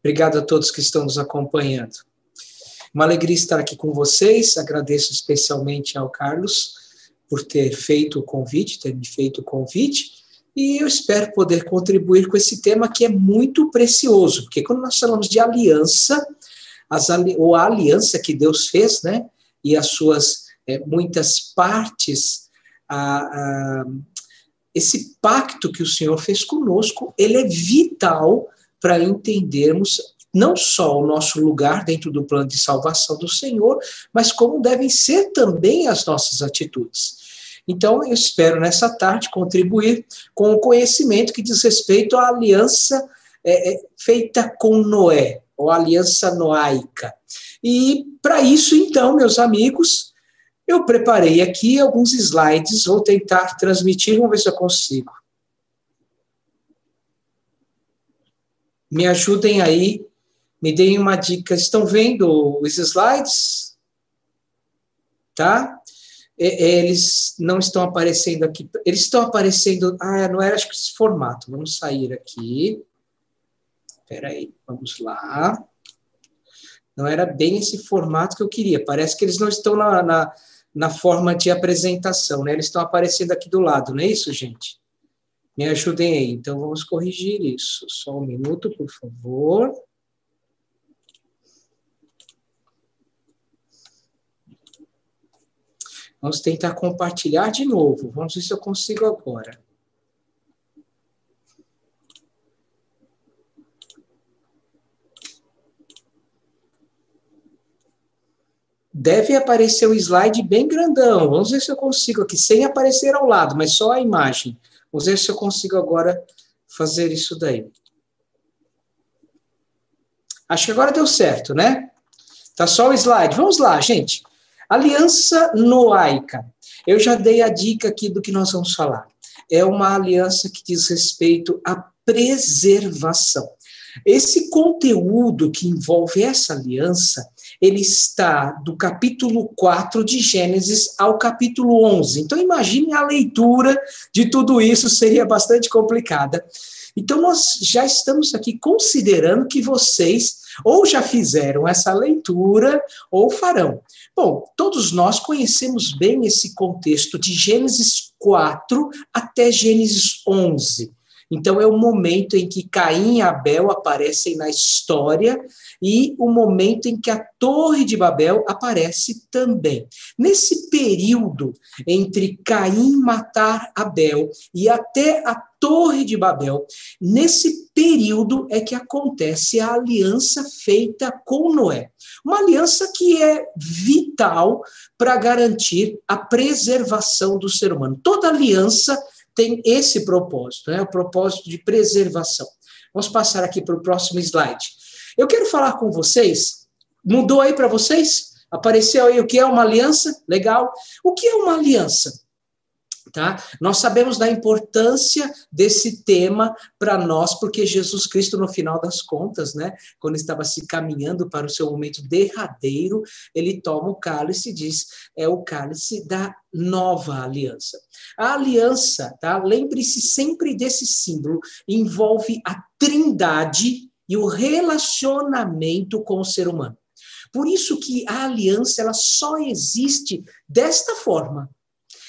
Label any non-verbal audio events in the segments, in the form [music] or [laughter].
Obrigado a todos que estão nos acompanhando. Uma alegria estar aqui com vocês. Agradeço especialmente ao Carlos por ter feito o convite, ter me feito o convite. E eu espero poder contribuir com esse tema que é muito precioso, porque quando nós falamos de aliança, as, ou a aliança que Deus fez, né, e as suas é, muitas partes, a, a, esse pacto que o Senhor fez conosco, ele é vital para entendermos não só o nosso lugar dentro do plano de salvação do Senhor, mas como devem ser também as nossas atitudes. Então, eu espero nessa tarde contribuir com o conhecimento que diz respeito à aliança é, é, feita com Noé, ou aliança noaica. E para isso, então, meus amigos, eu preparei aqui alguns slides, vou tentar transmitir, vamos ver se eu consigo. Me ajudem aí, me deem uma dica. Estão vendo os slides? Tá? Eles não estão aparecendo aqui. Eles estão aparecendo. Ah, não era, acho que esse formato. Vamos sair aqui. Espera aí, vamos lá. Não era bem esse formato que eu queria. Parece que eles não estão na, na, na forma de apresentação, né? Eles estão aparecendo aqui do lado, não é isso, gente? Me ajudem aí. Então, vamos corrigir isso. Só um minuto, por favor. Vamos tentar compartilhar de novo. Vamos ver se eu consigo agora. Deve aparecer o slide bem grandão. Vamos ver se eu consigo aqui, sem aparecer ao lado, mas só a imagem. Vamos ver se eu consigo agora fazer isso daí. Acho que agora deu certo, né? Tá só o slide. Vamos lá, gente. Aliança noaica. Eu já dei a dica aqui do que nós vamos falar. É uma aliança que diz respeito à preservação. Esse conteúdo que envolve essa aliança, ele está do capítulo 4 de Gênesis ao capítulo 11. Então, imagine a leitura de tudo isso, seria bastante complicada. Então, nós já estamos aqui considerando que vocês ou já fizeram essa leitura ou farão. Bom, todos nós conhecemos bem esse contexto de Gênesis 4 até Gênesis 11. Então, é o momento em que Caim e Abel aparecem na história e o momento em que a Torre de Babel aparece também. Nesse período entre Caim matar Abel e até a Torre de Babel, nesse período é que acontece a aliança feita com Noé. Uma aliança que é vital para garantir a preservação do ser humano. Toda aliança tem esse propósito, né? o propósito de preservação. Vamos passar aqui para o próximo slide. Eu quero falar com vocês, mudou aí para vocês? Apareceu aí o que é uma aliança? Legal. O que é uma aliança? Tá? Nós sabemos da importância desse tema para nós, porque Jesus Cristo, no final das contas, né, quando estava se caminhando para o seu momento derradeiro, ele toma o cálice e diz: é o cálice da nova aliança. A aliança, tá? lembre-se sempre desse símbolo, envolve a trindade e o relacionamento com o ser humano. Por isso que a aliança ela só existe desta forma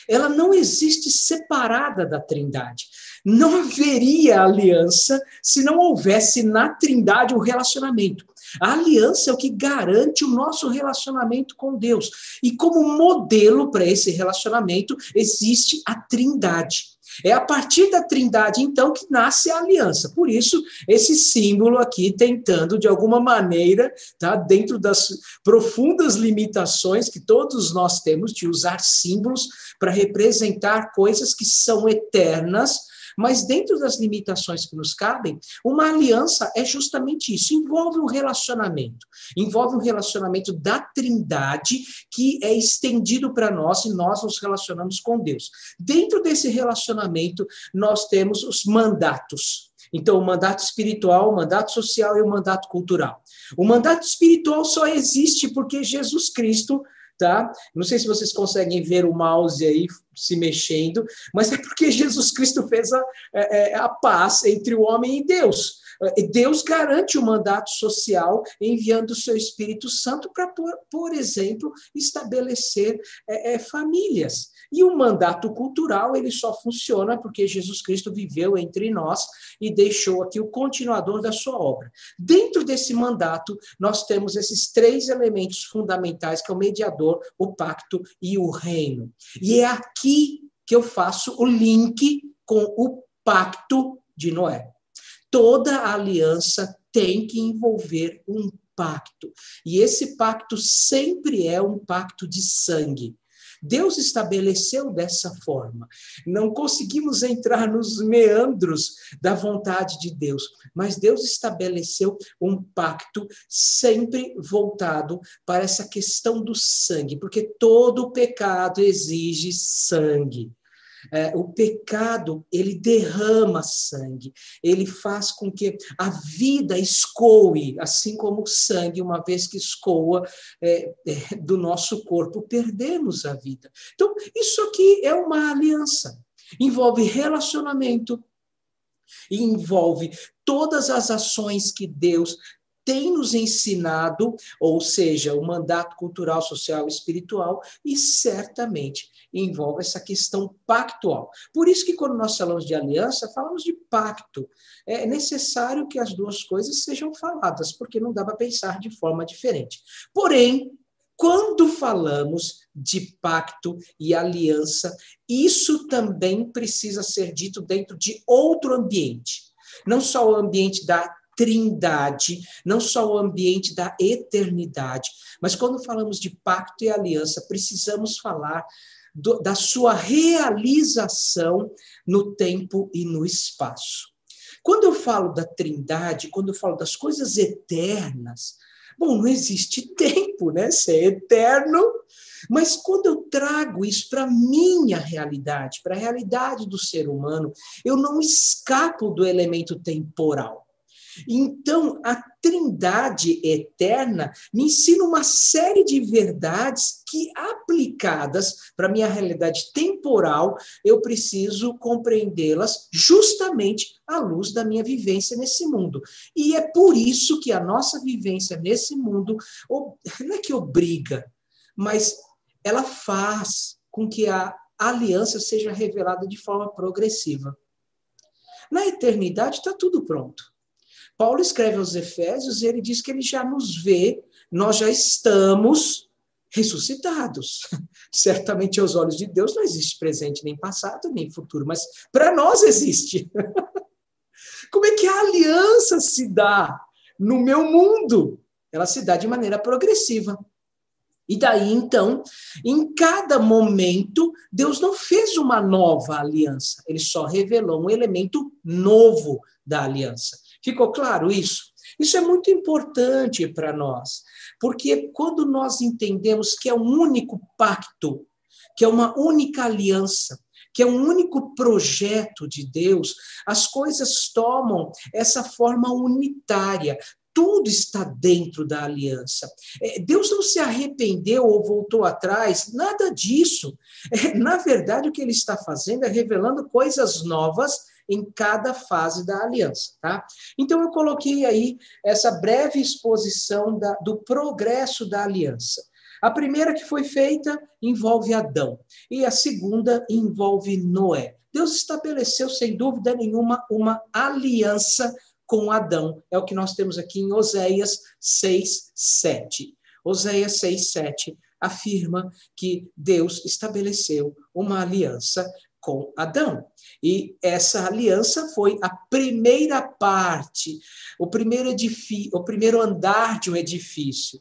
ela não existe separada da Trindade. Não haveria aliança se não houvesse na Trindade o relacionamento. A aliança é o que garante o nosso relacionamento com Deus. E como modelo para esse relacionamento existe a Trindade. É a partir da trindade, então, que nasce a aliança. Por isso, esse símbolo aqui tentando, de alguma maneira, tá, dentro das profundas limitações que todos nós temos de usar símbolos para representar coisas que são eternas, mas dentro das limitações que nos cabem, uma aliança é justamente isso, envolve um relacionamento, envolve um relacionamento da Trindade que é estendido para nós e nós nos relacionamos com Deus. Dentro desse relacionamento, nós temos os mandatos. Então, o mandato espiritual, o mandato social e o mandato cultural. O mandato espiritual só existe porque Jesus Cristo tá? Não sei se vocês conseguem ver o mouse aí se mexendo, mas é porque Jesus Cristo fez a, é, é, a paz entre o homem e Deus. Deus garante o mandato social enviando o seu Espírito Santo para, por, por exemplo, estabelecer é, é, famílias. E o mandato cultural, ele só funciona porque Jesus Cristo viveu entre nós e deixou aqui o continuador da sua obra. Dentro desse mandato, nós temos esses três elementos fundamentais, que é o mediador, o pacto e o reino. E é aqui que eu faço o link com o pacto de Noé. Toda aliança tem que envolver um pacto. E esse pacto sempre é um pacto de sangue. Deus estabeleceu dessa forma. Não conseguimos entrar nos meandros da vontade de Deus, mas Deus estabeleceu um pacto sempre voltado para essa questão do sangue, porque todo pecado exige sangue. É, o pecado, ele derrama sangue, ele faz com que a vida escoe, assim como o sangue, uma vez que escoa é, é, do nosso corpo, perdemos a vida. Então, isso aqui é uma aliança, envolve relacionamento, envolve todas as ações que Deus tem nos ensinado, ou seja, o mandato cultural, social e espiritual, e certamente envolve essa questão pactual. Por isso que quando nós falamos de aliança, falamos de pacto. É necessário que as duas coisas sejam faladas, porque não dá para pensar de forma diferente. Porém, quando falamos de pacto e aliança, isso também precisa ser dito dentro de outro ambiente. Não só o ambiente da trindade, não só o ambiente da eternidade, mas quando falamos de pacto e aliança, precisamos falar do, da sua realização no tempo e no espaço. Quando eu falo da trindade, quando eu falo das coisas eternas, bom, não existe [laughs] tempo, né? Ser é eterno, mas quando eu trago isso para a minha realidade, para a realidade do ser humano, eu não escapo do elemento temporal. Então, a Trindade eterna me ensina uma série de verdades que, aplicadas para a minha realidade temporal, eu preciso compreendê-las justamente à luz da minha vivência nesse mundo. E é por isso que a nossa vivência nesse mundo não é que obriga, mas ela faz com que a aliança seja revelada de forma progressiva. Na eternidade está tudo pronto. Paulo escreve aos Efésios e ele diz que ele já nos vê, nós já estamos ressuscitados. [laughs] Certamente aos olhos de Deus não existe presente nem passado nem futuro, mas para nós existe. [laughs] Como é que a aliança se dá no meu mundo? Ela se dá de maneira progressiva. E daí, então, em cada momento, Deus não fez uma nova aliança, ele só revelou um elemento novo da aliança. Ficou claro isso? Isso é muito importante para nós, porque quando nós entendemos que é um único pacto, que é uma única aliança, que é um único projeto de Deus, as coisas tomam essa forma unitária. Tudo está dentro da aliança. É, Deus não se arrependeu ou voltou atrás, nada disso. É, na verdade, o que ele está fazendo é revelando coisas novas em cada fase da aliança, tá? Então eu coloquei aí essa breve exposição da, do progresso da aliança. A primeira que foi feita envolve Adão e a segunda envolve Noé. Deus estabeleceu sem dúvida nenhuma uma aliança com Adão. É o que nós temos aqui em Oséias 6, 7. Oséias 6, 7 afirma que Deus estabeleceu uma aliança com Adão. E essa aliança foi a primeira parte, o primeiro edifício, o primeiro andar de um edifício.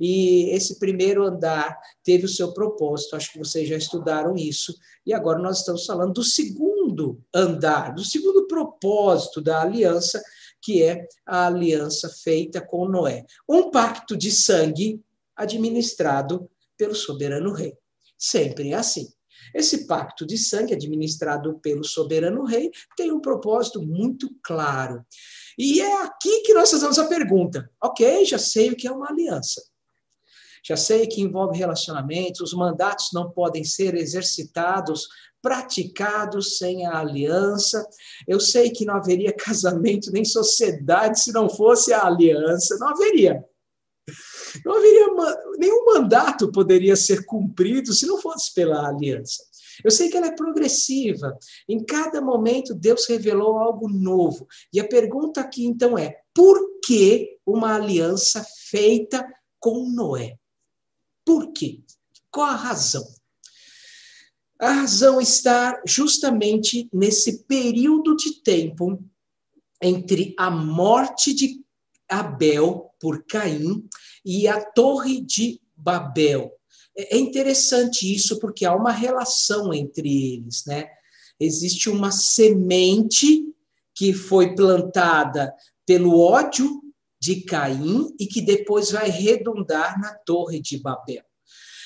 E esse primeiro andar teve o seu propósito, acho que vocês já estudaram isso. E agora nós estamos falando do segundo andar, do segundo propósito da aliança, que é a aliança feita com Noé. Um pacto de sangue administrado pelo soberano rei. Sempre é assim. Esse pacto de sangue, administrado pelo soberano rei, tem um propósito muito claro. E é aqui que nós fazemos a pergunta. Ok, já sei o que é uma aliança. Já sei que envolve relacionamentos, os mandatos não podem ser exercitados, praticados sem a aliança. Eu sei que não haveria [laughs] casamento nem sociedade se não fosse a aliança, não haveria. Não haveria nenhum mandato poderia ser cumprido se não fosse pela aliança. Eu sei que ela é progressiva. Em cada momento Deus revelou algo novo. E a pergunta aqui então é: por que uma aliança feita com Noé? Por quê? Qual a razão? A razão está justamente nesse período de tempo entre a morte de Abel por Caim e a Torre de Babel. É, é interessante isso porque há uma relação entre eles, né? Existe uma semente que foi plantada pelo ódio de Caim e que depois vai redundar na Torre de Babel.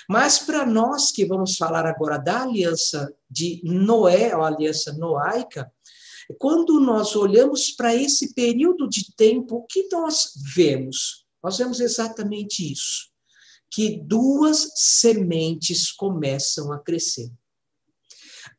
Mas para nós que vamos falar agora da aliança de Noé, a aliança noaica, quando nós olhamos para esse período de tempo, o que nós vemos? Nós vemos exatamente isso: que duas sementes começam a crescer.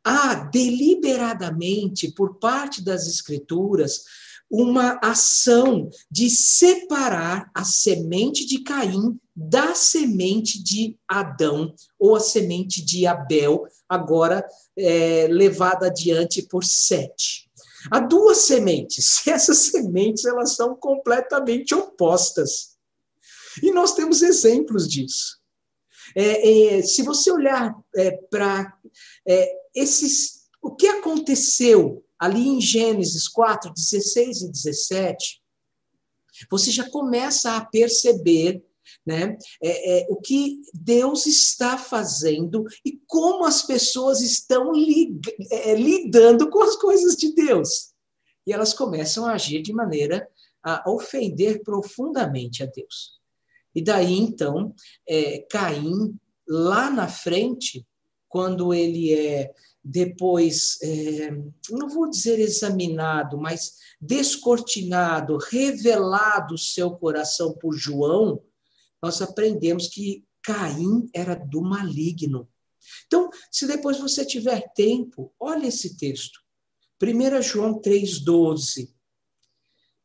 Há deliberadamente, por parte das Escrituras, uma ação de separar a semente de Caim da semente de Adão, ou a semente de Abel, agora é, levada adiante por Sete. Há duas sementes, [laughs] essas sementes elas são completamente opostas. E nós temos exemplos disso. É, é, se você olhar é, para é, esses, o que aconteceu ali em Gênesis 4, 16 e 17, você já começa a perceber né, é, é, o que Deus está fazendo e como as pessoas estão li, lidando com as coisas de Deus. E elas começam a agir de maneira a ofender profundamente a Deus. E daí, então, é, Caim, lá na frente, quando ele é depois, é, não vou dizer examinado, mas descortinado, revelado o seu coração por João, nós aprendemos que Caim era do maligno. Então, se depois você tiver tempo, olha esse texto. 1 João 3,12.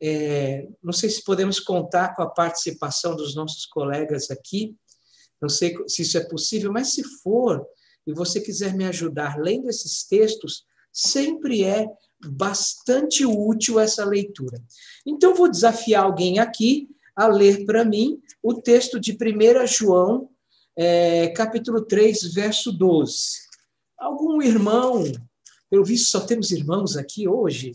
É, não sei se podemos contar com a participação dos nossos colegas aqui, não sei se isso é possível, mas se for, e você quiser me ajudar lendo esses textos, sempre é bastante útil essa leitura. Então, vou desafiar alguém aqui a ler para mim o texto de 1 João, é, capítulo 3, verso 12. Algum irmão, pelo visto só temos irmãos aqui hoje,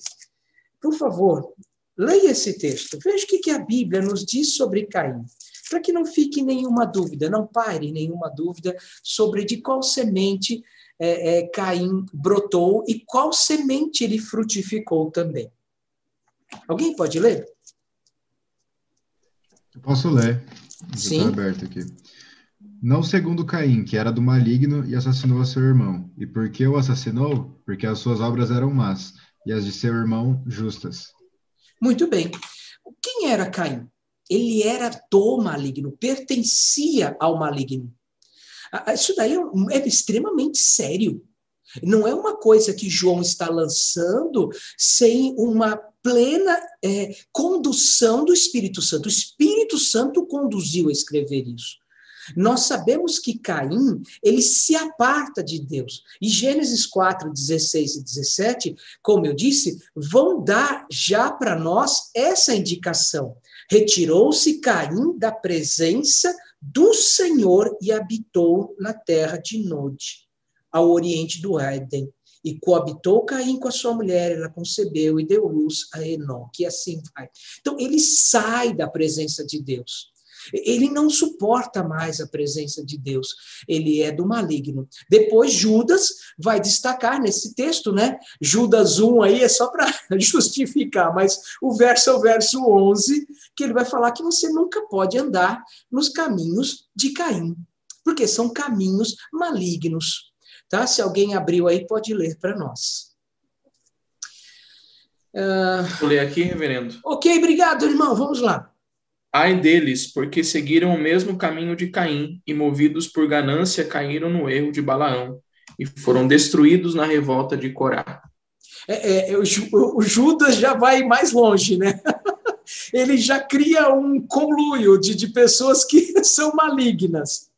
por favor, Leia esse texto, veja o que a Bíblia nos diz sobre Caim, para que não fique nenhuma dúvida, não pare nenhuma dúvida sobre de qual semente é, é, Caim brotou e qual semente ele frutificou também. Alguém pode ler? Eu posso ler. Sim. Está aberto aqui. Não segundo Caim, que era do maligno e assassinou a seu irmão. E por que o assassinou? Porque as suas obras eram más e as de seu irmão justas. Muito bem. Quem era Caim? Ele era do maligno, pertencia ao maligno. Ah, ah, isso daí é, é extremamente sério. Não é uma coisa que João está lançando sem uma plena é, condução do Espírito Santo. O Espírito Santo conduziu a escrever isso. Nós sabemos que Caim, ele se aparta de Deus. E Gênesis 4, 16 e 17, como eu disse, vão dar já para nós essa indicação. Retirou-se Caim da presença do Senhor e habitou na terra de Nod, ao oriente do Éden. E coabitou Caim com a sua mulher, ela concebeu e deu luz a Enoque, e assim vai. Então, ele sai da presença de Deus. Ele não suporta mais a presença de Deus. Ele é do maligno. Depois Judas vai destacar nesse texto, né? Judas 1 aí é só para [laughs] justificar, mas o verso é o verso 11, que ele vai falar que você nunca pode andar nos caminhos de Caim, porque são caminhos malignos. Tá? Se alguém abriu aí, pode ler para nós. Uh... Vou ler aqui, reverendo. Ok, obrigado, irmão. Vamos lá. Ai deles, porque seguiram o mesmo caminho de Caim e, movidos por ganância, caíram no erro de Balaão e foram destruídos na revolta de Corá. É, é, o, o, Judas já vai mais longe, né? [laughs] Ele já cria um conluio de, de pessoas que [laughs] são malignas.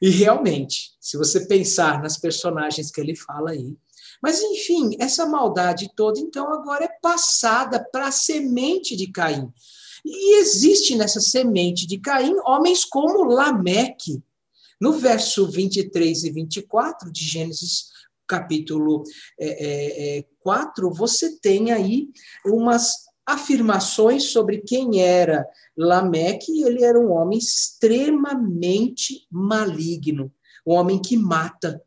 E realmente, se você pensar nas personagens que ele fala aí, mas, enfim, essa maldade toda, então, agora é passada para a semente de Caim. E existe nessa semente de Caim homens como Lameque. No verso 23 e 24 de Gênesis, capítulo é, é, 4, é, você tem aí umas afirmações sobre quem era Lameque. Ele era um homem extremamente maligno, um homem que mata.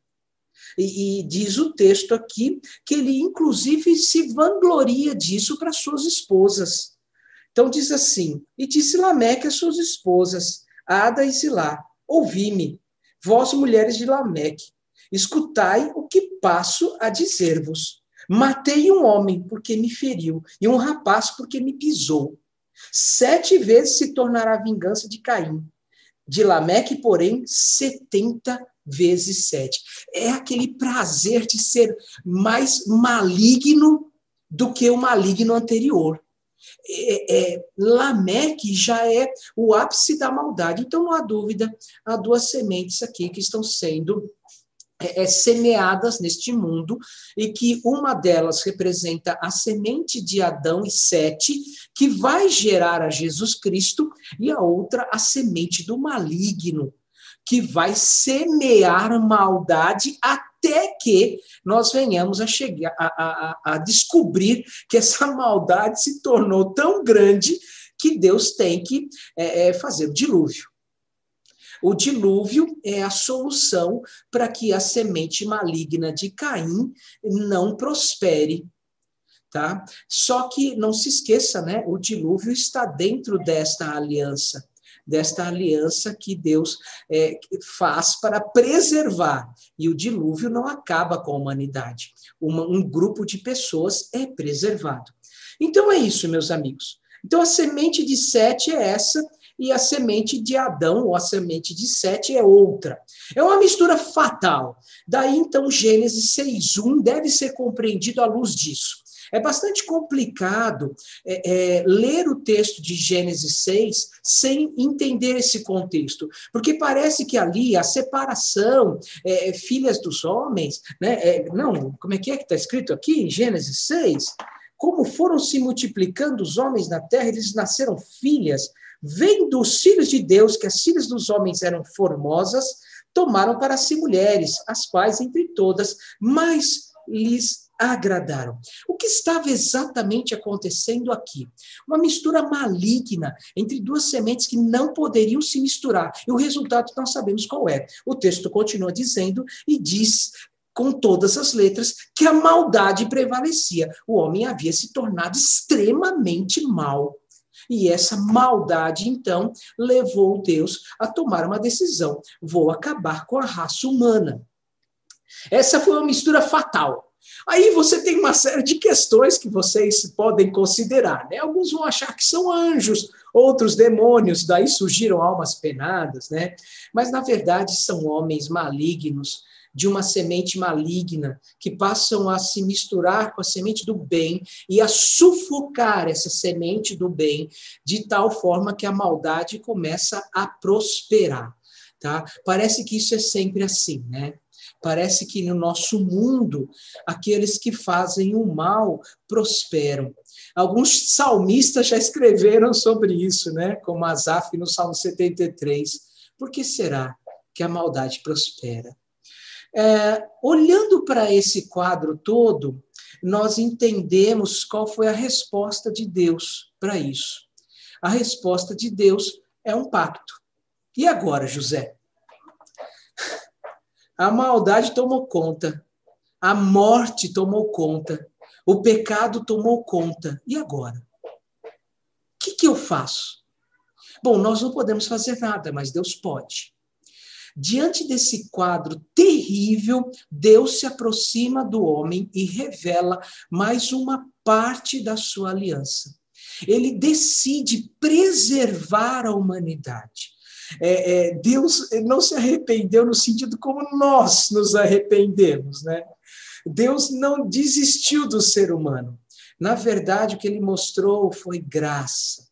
E, e, diz o texto aqui que ele, inclusive, se vangloria disso para suas esposas. Então diz assim: E disse Lameque às suas esposas, Ada e Zilá, ouvi-me, vós mulheres de Lameque, escutai o que passo a dizer-vos. Matei um homem porque me feriu, e um rapaz porque me pisou. Sete vezes se tornará a vingança de Caim. De Lameque, porém, setenta vezes sete. É aquele prazer de ser mais maligno do que o maligno anterior é, é, Lameque já é o ápice da maldade. Então, não há dúvida, há duas sementes aqui que estão sendo é, é, semeadas neste mundo, e que uma delas representa a semente de Adão e Sete, que vai gerar a Jesus Cristo, e a outra a semente do maligno, que vai semear maldade até que nós venhamos a chegar a, a, a descobrir que essa maldade se tornou tão grande que Deus tem que é, é, fazer o dilúvio. O dilúvio é a solução para que a semente maligna de Caim não prospere. Tá? Só que não se esqueça, né? O dilúvio está dentro desta aliança desta aliança que Deus é, faz para preservar. E o dilúvio não acaba com a humanidade. Uma, um grupo de pessoas é preservado. Então é isso, meus amigos. Então a semente de Sete é essa, e a semente de Adão, ou a semente de Sete, é outra. É uma mistura fatal. Daí, então, Gênesis 6.1 deve ser compreendido à luz disso. É bastante complicado é, é, ler o texto de Gênesis 6 sem entender esse contexto, porque parece que ali a separação, é, filhas dos homens, né? É, não, como é que é que está escrito aqui em Gênesis 6? Como foram se multiplicando os homens na terra, eles nasceram filhas. Vendo os filhos de Deus, que as filhas dos homens eram formosas, tomaram para si mulheres, as quais entre todas mais lhes agradaram. O que estava exatamente acontecendo aqui? Uma mistura maligna entre duas sementes que não poderiam se misturar. E o resultado nós sabemos qual é. O texto continua dizendo e diz com todas as letras que a maldade prevalecia. O homem havia se tornado extremamente mal. E essa maldade, então, levou Deus a tomar uma decisão: vou acabar com a raça humana. Essa foi uma mistura fatal. Aí você tem uma série de questões que vocês podem considerar. Né? Alguns vão achar que são anjos, outros demônios, daí surgiram almas penadas, né? Mas na verdade são homens malignos, de uma semente maligna, que passam a se misturar com a semente do bem e a sufocar essa semente do bem, de tal forma que a maldade começa a prosperar. Tá? Parece que isso é sempre assim, né? Parece que no nosso mundo, aqueles que fazem o mal prosperam. Alguns salmistas já escreveram sobre isso, né? Como Asaf no Salmo 73. Por que será que a maldade prospera? É, olhando para esse quadro todo, nós entendemos qual foi a resposta de Deus para isso. A resposta de Deus é um pacto. E agora, José? A maldade tomou conta, a morte tomou conta, o pecado tomou conta. E agora? O que, que eu faço? Bom, nós não podemos fazer nada, mas Deus pode. Diante desse quadro terrível, Deus se aproxima do homem e revela mais uma parte da sua aliança. ele decide preservar a humanidade. É, é, Deus não se arrependeu no sentido como nós nos arrependemos, né? Deus não desistiu do ser humano. Na verdade, o que ele mostrou foi graça.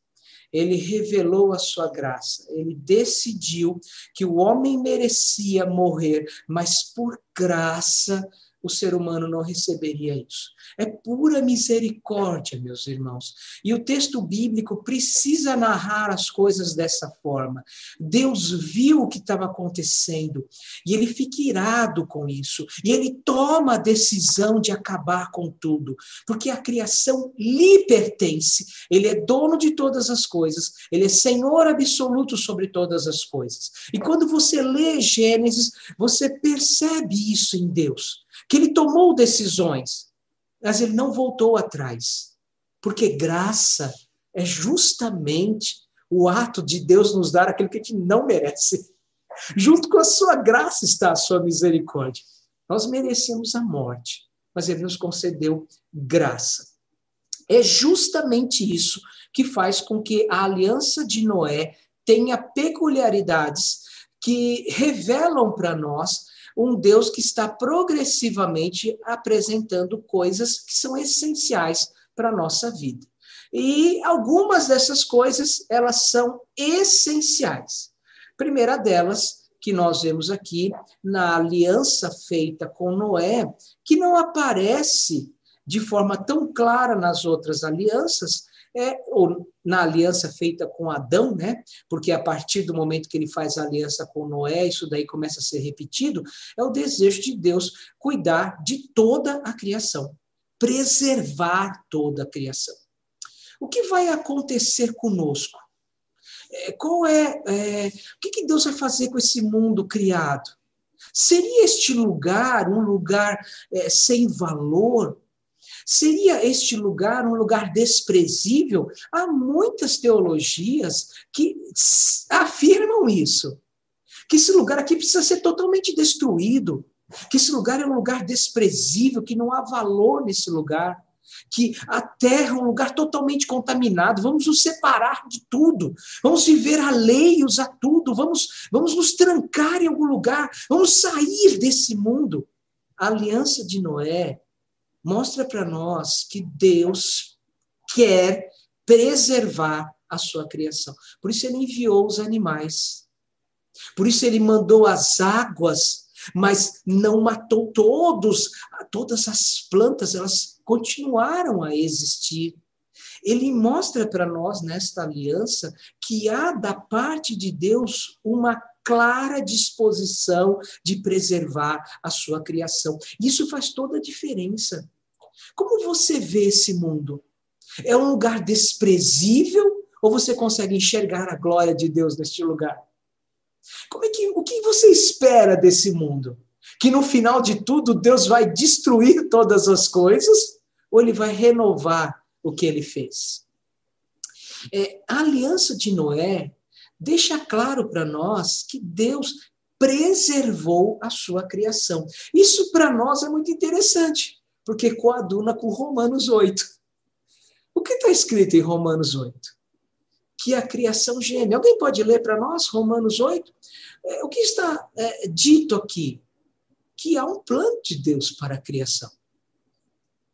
Ele revelou a sua graça. Ele decidiu que o homem merecia morrer, mas por graça o ser humano não receberia isso. É pura misericórdia, meus irmãos. E o texto bíblico precisa narrar as coisas dessa forma. Deus viu o que estava acontecendo e ele fica irado com isso. E ele toma a decisão de acabar com tudo, porque a criação lhe pertence. Ele é dono de todas as coisas, ele é senhor absoluto sobre todas as coisas. E quando você lê Gênesis, você percebe isso em Deus que ele tomou decisões, mas ele não voltou atrás. Porque graça é justamente o ato de Deus nos dar aquilo que a gente não merece. Junto com a sua graça está a sua misericórdia. Nós merecemos a morte, mas ele nos concedeu graça. É justamente isso que faz com que a aliança de Noé tenha peculiaridades que revelam para nós um Deus que está progressivamente apresentando coisas que são essenciais para a nossa vida. E algumas dessas coisas, elas são essenciais. primeira delas, que nós vemos aqui na aliança feita com Noé, que não aparece de forma tão clara nas outras alianças, é, ou na aliança feita com Adão, né? Porque a partir do momento que ele faz aliança com Noé, isso daí começa a ser repetido, é o desejo de Deus cuidar de toda a criação, preservar toda a criação. O que vai acontecer conosco? É, qual é, é o que, que Deus vai fazer com esse mundo criado? Seria este lugar um lugar é, sem valor? Seria este lugar um lugar desprezível? Há muitas teologias que afirmam isso. Que esse lugar aqui precisa ser totalmente destruído. Que esse lugar é um lugar desprezível, que não há valor nesse lugar. Que a terra é um lugar totalmente contaminado. Vamos nos separar de tudo. Vamos viver alheios a tudo. Vamos, vamos nos trancar em algum lugar. Vamos sair desse mundo. A aliança de Noé mostra para nós que Deus quer preservar a sua criação. Por isso ele enviou os animais. Por isso ele mandou as águas, mas não matou todos, todas as plantas, elas continuaram a existir. Ele mostra para nós nesta aliança que há da parte de Deus uma clara disposição de preservar a sua criação. Isso faz toda a diferença. Como você vê esse mundo? É um lugar desprezível ou você consegue enxergar a glória de Deus neste lugar? Como é que, o que você espera desse mundo? Que no final de tudo Deus vai destruir todas as coisas ou ele vai renovar o que ele fez? É, a aliança de Noé deixa claro para nós que Deus preservou a sua criação. Isso para nós é muito interessante, porque coaduna com Romanos 8. O que está escrito em Romanos 8? Que a criação geme. Alguém pode ler para nós Romanos 8? É, o que está é, dito aqui? Que há um plano de Deus para a criação.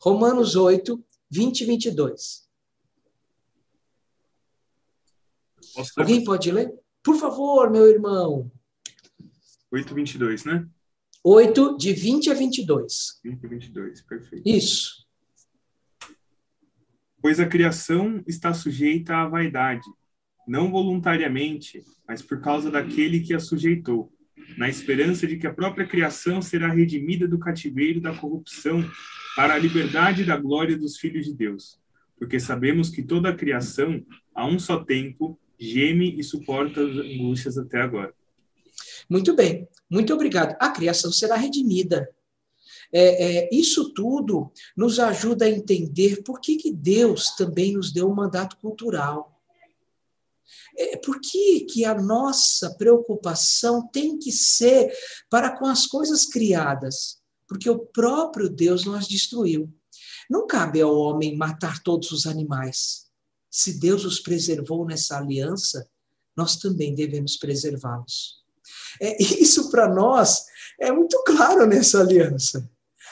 Romanos 8, 20 e 22. Alguém pode ler? Por favor, meu irmão. 8, 22, né? 8, de 20 a 22. 20 a 22, perfeito. Isso. Pois a criação está sujeita à vaidade, não voluntariamente, mas por causa daquele que a sujeitou, na esperança de que a própria criação será redimida do cativeiro da corrupção para a liberdade da glória dos filhos de Deus. Porque sabemos que toda a criação, a um só tempo, geme e suporta as angústias até agora. Muito bem, muito obrigado. A criação será redimida. É, é, isso tudo nos ajuda a entender por que, que Deus também nos deu um mandato cultural. É, por que, que a nossa preocupação tem que ser para com as coisas criadas? Porque o próprio Deus nos destruiu. Não cabe ao homem matar todos os animais. Se Deus os preservou nessa aliança, nós também devemos preservá-los. É, isso para nós é muito claro nessa aliança.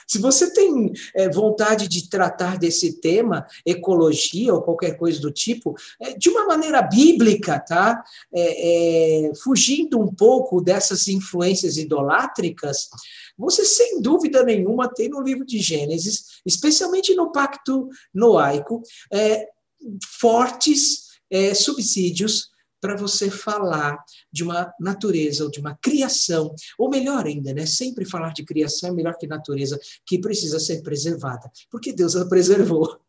Se você tem é, vontade de tratar desse tema, ecologia ou qualquer coisa do tipo, é, de uma maneira bíblica, tá? É, é fugindo um pouco dessas influências idolátricas, você sem dúvida nenhuma tem no livro de Gênesis, especialmente no Pacto Noaico, é, fortes é, subsídios para você falar de uma natureza ou de uma criação, ou melhor ainda, né? Sempre falar de criação é melhor que natureza, que precisa ser preservada, porque Deus a preservou.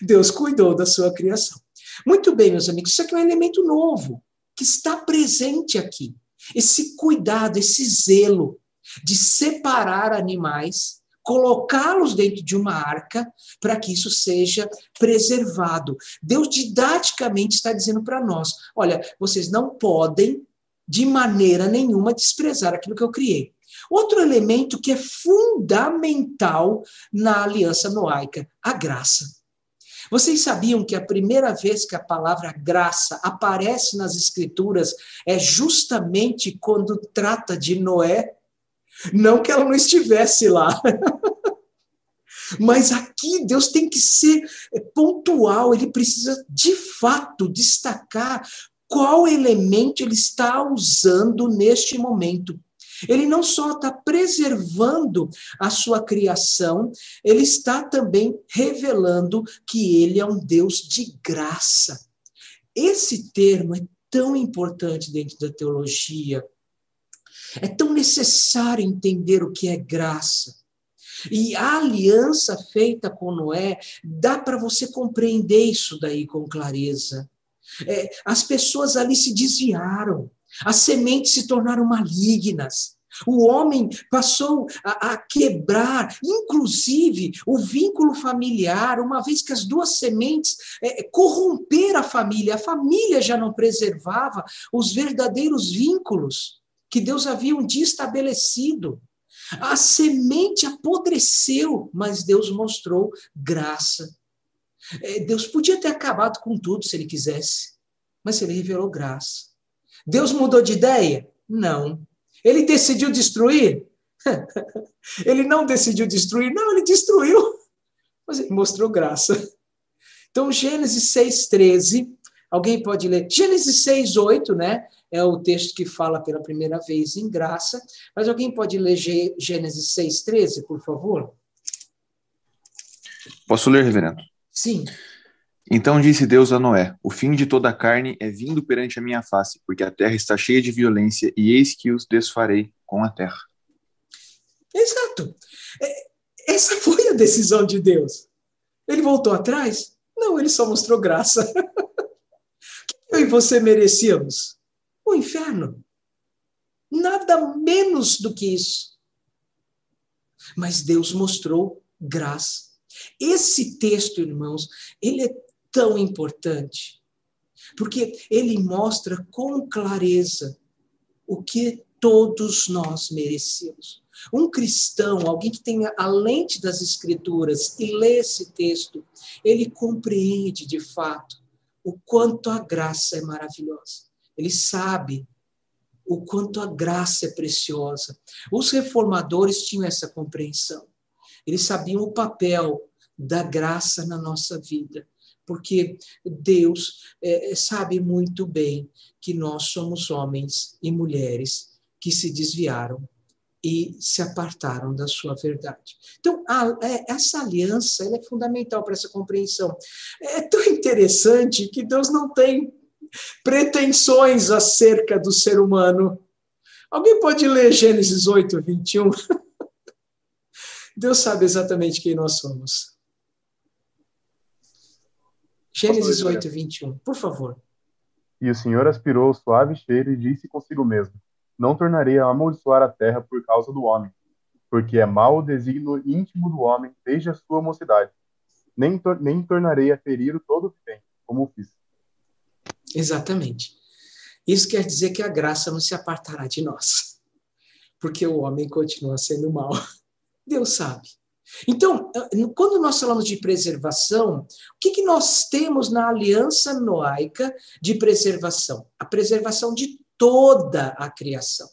Deus cuidou da sua criação. Muito bem, meus amigos, isso aqui é um elemento novo que está presente aqui. Esse cuidado, esse zelo de separar animais colocá-los dentro de uma arca para que isso seja preservado. Deus didaticamente está dizendo para nós: olha, vocês não podem de maneira nenhuma desprezar aquilo que eu criei. Outro elemento que é fundamental na aliança noaica, a graça. Vocês sabiam que a primeira vez que a palavra graça aparece nas Escrituras é justamente quando trata de Noé? Não que ela não estivesse lá. Mas aqui Deus tem que ser pontual, ele precisa de fato destacar qual elemento ele está usando neste momento. Ele não só está preservando a sua criação, ele está também revelando que ele é um Deus de graça. Esse termo é tão importante dentro da teologia, é tão necessário entender o que é graça. E a aliança feita com Noé, dá para você compreender isso daí com clareza. É, as pessoas ali se desviaram, as sementes se tornaram malignas. O homem passou a, a, quebrar, inclusive, o vínculo familiar, uma vez que as duas sementes é, corromperam a família. A família já não preservava os verdadeiros vínculos que Deus havia um dia estabelecido. A semente apodreceu, mas Deus mostrou graça. É, Deus podia ter acabado com tudo se ele quisesse, mas ele revelou graça. Deus mudou de ideia? Não. Ele decidiu destruir? [laughs] ele não decidiu destruir, não, ele destruiu, [laughs] mas ele mostrou graça. Então, Gênesis 6,13, alguém pode ler? Gênesis 6,8, né? É o texto que fala pela primeira vez em graça. Mas alguém pode ler Gênesis 6,13, por favor? Posso ler, reverendo? Sim. Então disse Deus a Noé: O fim de toda a carne é vindo perante a minha face, porque a terra está cheia de violência, e eis que os desfarei com a terra. Exato. É, essa foi a decisão de Deus. Ele voltou atrás? Não, ele só mostrou graça. O [laughs] que eu e você merecíamos? O inferno. Nada menos do que isso. Mas Deus mostrou graça. Esse texto, irmãos, ele é tão importante, porque ele mostra com clareza o que todos nós merecemos. Um cristão, alguém que tenha a lente das escrituras e lê esse texto, ele compreende de fato o quanto a graça é maravilhosa. Ele sabe o quanto a graça é preciosa. Os reformadores tinham essa compreensão. Eles sabiam o papel da graça na nossa vida, porque Deus é, sabe muito bem que nós somos homens e mulheres que se desviaram e se apartaram da sua verdade. Então, a, é, essa aliança é fundamental para essa compreensão. É tão interessante que Deus não tem pretensões acerca do ser humano. Alguém pode ler Gênesis 8, 21? [laughs] Deus sabe exatamente quem nós somos. Gênesis 8, 21, por favor. E o Senhor aspirou o suave cheiro e disse consigo mesmo: Não tornarei a amaldiçoar a terra por causa do homem, porque é mau o desígnio íntimo do homem desde a sua mocidade. Nem, tor nem tornarei a ferir o todo que tem, como fiz. Exatamente. Isso quer dizer que a graça não se apartará de nós, porque o homem continua sendo mal. Deus sabe. Então, quando nós falamos de preservação, o que, que nós temos na aliança noaica de preservação? A preservação de toda a criação.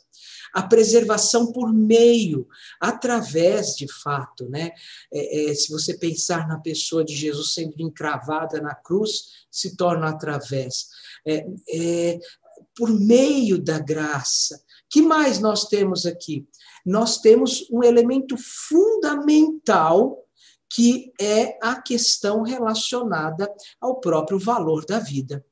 A preservação por meio, através de fato, né? É, é, se você pensar na pessoa de Jesus sendo encravada na cruz, se torna através. É, é por meio da graça. que mais nós temos aqui? nós temos um elemento fundamental que é a questão relacionada ao próprio valor da vida.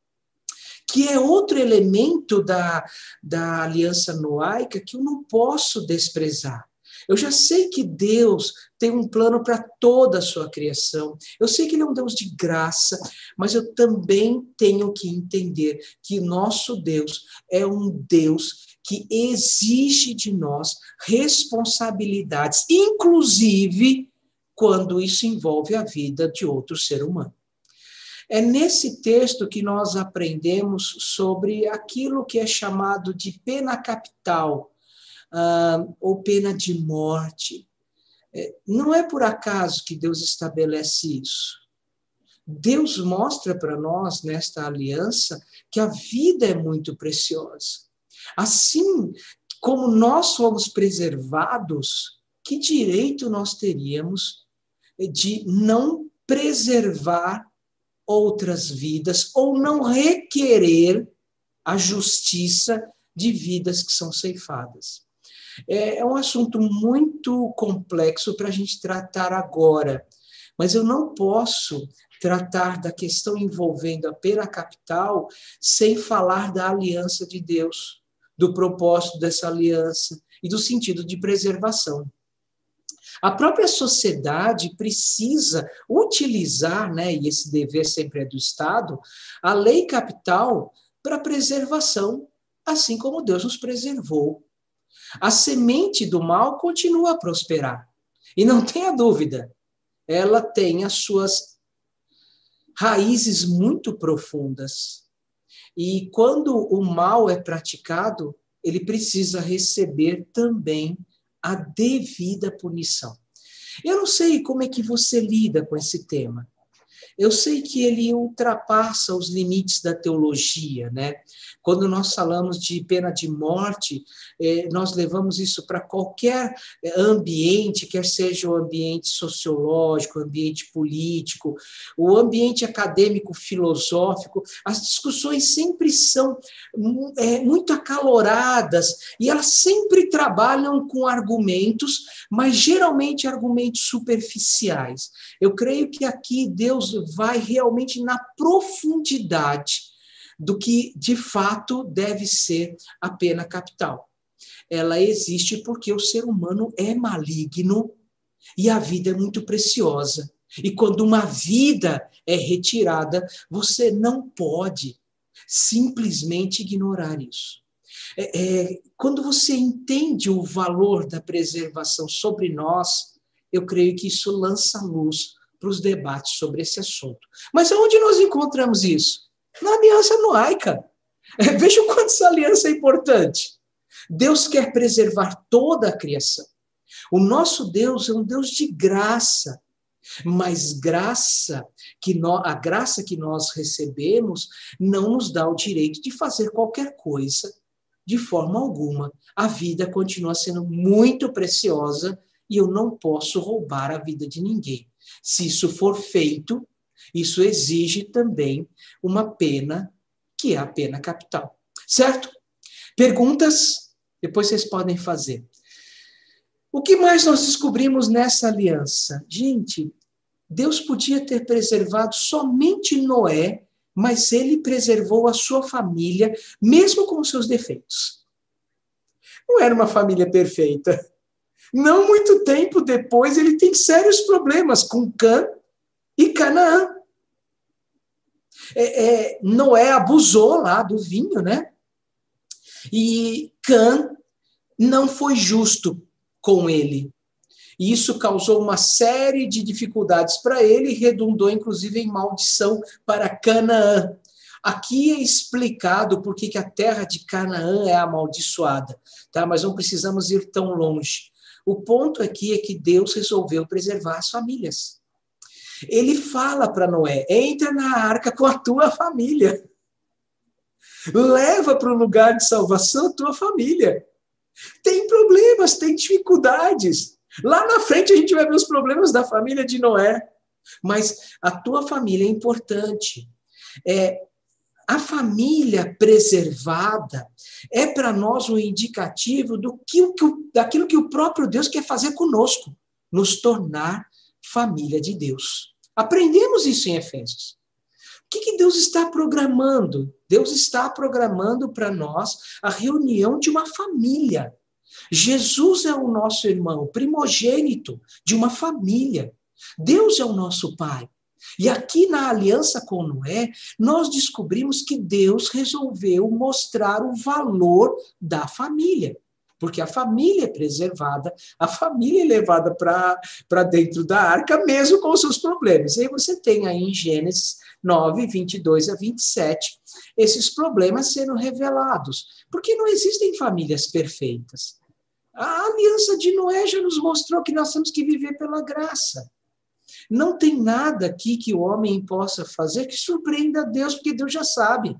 Que é outro elemento da, da aliança noaica que eu não posso desprezar. Eu já sei que Deus tem um plano para toda a sua criação. Eu sei que Ele é um Deus de graça, mas eu também tenho que entender que nosso Deus é um Deus que exige de nós responsabilidades, inclusive quando isso envolve a vida de outro ser humano. É nesse texto que nós aprendemos sobre aquilo que é chamado de pena capital, uh, ou pena de morte. É, não é por acaso que Deus estabelece isso. Deus mostra para nós, nesta aliança, que a vida é muito preciosa. Assim como nós fomos preservados, que direito nós teríamos de não preservar outras vidas ou não requerer a justiça de vidas que são ceifadas? É, é um assunto muito complexo para a gente tratar agora, mas eu não posso tratar da questão envolvendo a pena capital sem falar da aliança de Deus do propósito dessa aliança e do sentido de preservação. A própria sociedade precisa utilizar, né, e esse dever sempre é do Estado, a lei capital para preservação, assim como Deus nos preservou. A semente do mal continua a prosperar. E não [laughs] tenha dúvida, ela tem as suas raízes muito profundas. E quando o mal é praticado, ele precisa receber também a devida punição. Eu não sei como é que você lida com esse tema. Eu sei que ele ultrapassa os limites da teologia, né? Quando nós falamos de pena de morte, eh, nós levamos isso para qualquer eh, ambiente, quer seja o ambiente sociológico, o ambiente político, o ambiente acadêmico, filosófico. As discussões sempre são é, muito acaloradas e elas sempre trabalham com argumentos, mas geralmente argumentos superficiais. Eu creio que aqui Deus vai realmente na profundidade do que de fato deve ser a pena capital. Ela existe porque o ser humano é maligno e a vida é muito preciosa. E quando uma vida é retirada, você não pode simplesmente ignorar isso. É, é, quando você entende o valor da preservação sobre nós, eu creio que isso lança luz para os debates sobre esse assunto. Mas aonde nós encontramos isso? na aliança noaica. [laughs] Veja o quanto essa aliança é importante. Deus quer preservar toda a criação. O nosso Deus é um Deus de graça, mas graça que nós, a graça que nós recebemos não nos dá o direito de fazer qualquer coisa de forma alguma. A vida continua sendo muito preciosa e eu não posso roubar a vida de ninguém. Se isso for feito, isso exige também uma pena, que é a pena capital. Certo? Perguntas? Depois vocês podem fazer. O que mais nós descobrimos nessa aliança? Gente, Deus podia ter preservado somente Noé, mas ele preservou a sua família, mesmo com seus defeitos. Não era uma família perfeita. Não muito tempo depois, ele tem sérios problemas com Cã e Canaã é, é, Noé abusou lá do vinho, né? E Cã não foi justo com ele. E isso causou uma série de dificuldades para ele redundou, inclusive, em maldição para Canaã. Aqui é explicado por que a terra de Canaã é amaldiçoada, tá? mas não precisamos ir tão longe. O ponto aqui é que Deus resolveu preservar as famílias. Ele fala para Noé: entra na arca com a tua família. Leva para o lugar de salvação a tua família. Tem problemas, tem dificuldades. Lá na frente a gente vai ver os problemas da família de Noé. Mas a tua família é importante. É, a família preservada é para nós um indicativo do que, daquilo que o próprio Deus quer fazer conosco, nos tornar família de Deus. Aprendemos isso em Efésios. O que, que Deus está programando? Deus está programando para nós a reunião de uma família. Jesus é o nosso irmão, primogênito de uma família. Deus é o nosso Pai. E aqui na aliança com Noé, nós descobrimos que Deus resolveu mostrar o valor da família porque a família é preservada, a família é levada para dentro da arca, mesmo com os seus problemas. E aí você tem aí em Gênesis 9, 22 a 27, esses problemas sendo revelados, porque não existem famílias perfeitas. A aliança de Noé já nos mostrou que nós temos que viver pela graça. Não tem nada aqui que o homem possa fazer que surpreenda a Deus, porque Deus já sabe.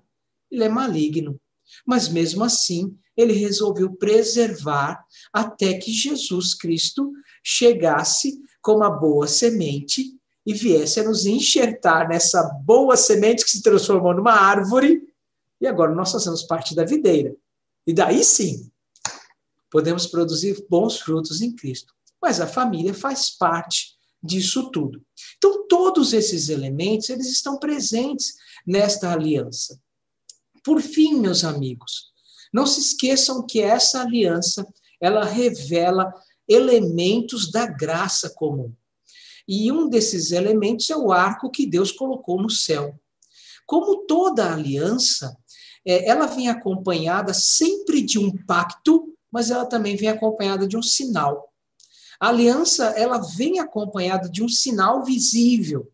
Ele é maligno. Mas mesmo assim, ele resolveu preservar até que Jesus Cristo chegasse como a boa semente e viesse a nos enxertar nessa boa semente que se transformou numa árvore, e agora nós fazemos parte da videira. E daí sim, podemos produzir bons frutos em Cristo. Mas a família faz parte disso tudo. Então, todos esses elementos, eles estão presentes nesta aliança. Por fim, meus amigos, não se esqueçam que essa aliança, ela revela elementos da graça comum. E um desses elementos é o arco que Deus colocou no céu. Como toda aliança, é, ela vem acompanhada sempre de um pacto, mas ela também vem acompanhada de um sinal. A aliança, ela vem acompanhada de um sinal visível.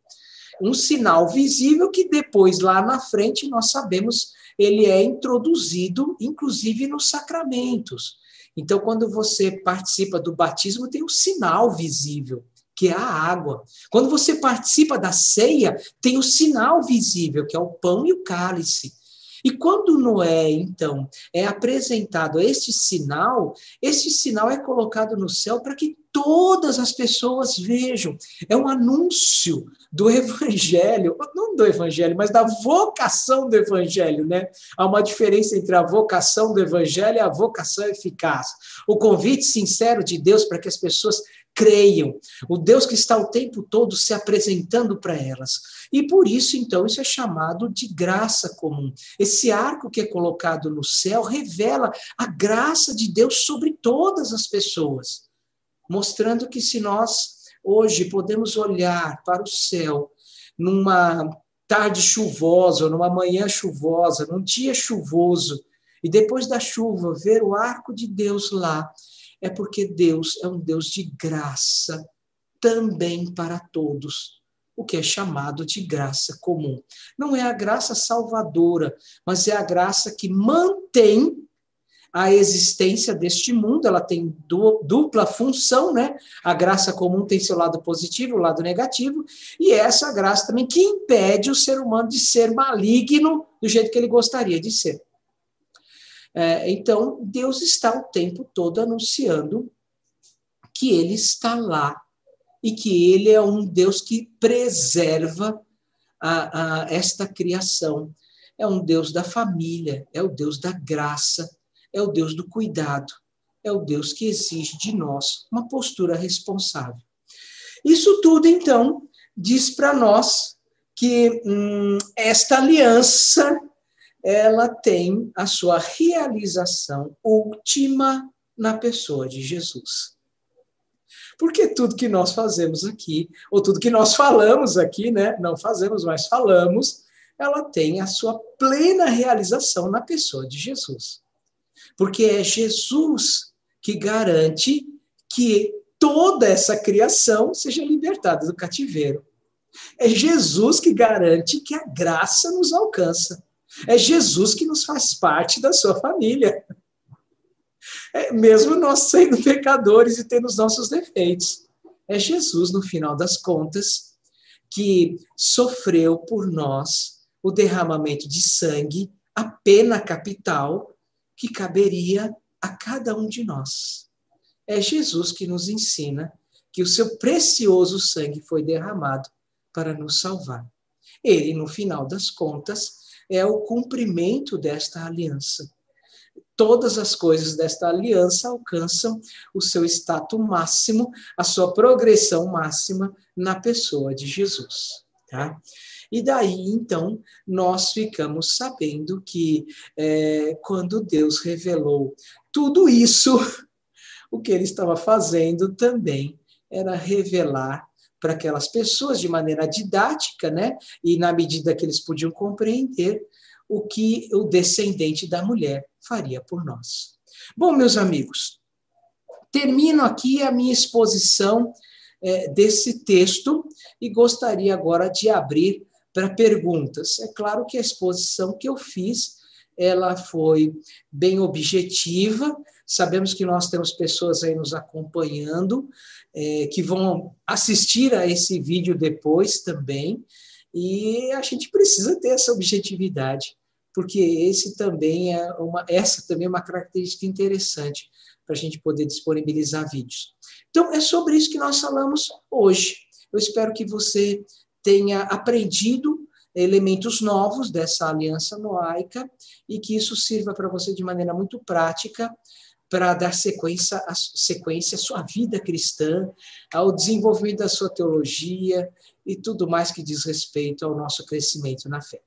Um sinal visível que depois, lá na frente, nós sabemos ele é introduzido, inclusive, nos sacramentos. Então, quando você participa do batismo, tem um sinal visível, que é a água. Quando você participa da ceia, tem o sinal visível, que é o pão e o cálice. E quando Noé, então, é apresentado este sinal, este sinal é colocado no céu para que todas as pessoas vejam. É um anúncio do [laughs] evangelho, não do evangelho, mas da vocação do evangelho, né? Há uma diferença entre a vocação do evangelho e a vocação eficaz. O convite sincero de Deus para que as pessoas creiam. O Deus que está o tempo todo se apresentando para elas. E por isso, então, isso é chamado de graça comum. Esse arco que é colocado no céu revela a graça de Deus sobre todas as pessoas, mostrando que se nós hoje podemos olhar para o céu numa tarde chuvosa, numa manhã chuvosa, num dia chuvoso, e depois da chuva ver o arco de Deus lá, é porque Deus é um Deus de graça também para todos, o que é chamado de graça comum. Não é a graça salvadora, mas é a graça que mantém a existência deste mundo, ela tem dupla função, né? A graça comum tem seu lado positivo, o lado negativo, e é essa graça também que impede o ser humano de ser maligno do jeito que ele gostaria de ser. É, então, Deus está o tempo todo anunciando que Ele está lá e que Ele é um Deus que preserva a, a esta criação. É um Deus da família, é o Deus da graça, é o Deus do cuidado, é o Deus que exige de nós uma postura responsável. Isso tudo, então, diz para nós que hum, esta aliança ela tem a sua realização última na pessoa de Jesus. Porque tudo que nós fazemos aqui, ou tudo que nós falamos aqui, né, não fazemos, mas falamos, ela tem a sua plena realização na pessoa de Jesus. Porque é Jesus que garante que toda essa criação seja libertada do cativeiro. É Jesus que garante que a graça nos alcança. É Jesus que nos faz parte da sua família. É, mesmo nós sendo pecadores e tendo os nossos defeitos. É Jesus, no final das contas, que sofreu por nós o derramamento de sangue, a pena capital que caberia a cada um de nós. É Jesus que nos ensina que o seu precioso sangue foi derramado para nos salvar. Ele, no final das contas, é o cumprimento desta aliança. Todas as coisas desta aliança alcançam o seu status máximo, a sua progressão máxima na pessoa de Jesus. Tá? E daí, então, nós ficamos sabendo que é, quando Deus revelou tudo isso, [laughs] o que ele estava fazendo também era revelar para aquelas pessoas de maneira didática, né? E na medida que eles podiam compreender o que o descendente da mulher faria por nós. Bom, meus amigos, termino aqui a minha exposição é, desse texto e gostaria agora de abrir para perguntas. É claro que a exposição que eu fiz ela foi bem objetiva. Sabemos que nós temos pessoas aí nos acompanhando é, que vão assistir a esse vídeo depois também, e a gente precisa ter essa objetividade, porque esse também é uma, essa também é uma característica interessante para a gente poder disponibilizar vídeos. Então, é sobre isso que nós falamos hoje. Eu espero que você tenha aprendido elementos novos dessa aliança noaica e que isso sirva para você de maneira muito prática para dar sequência, a, sequência à sua vida cristã, ao desenvolvimento da sua teologia e tudo mais que diz respeito ao nosso crescimento na fé.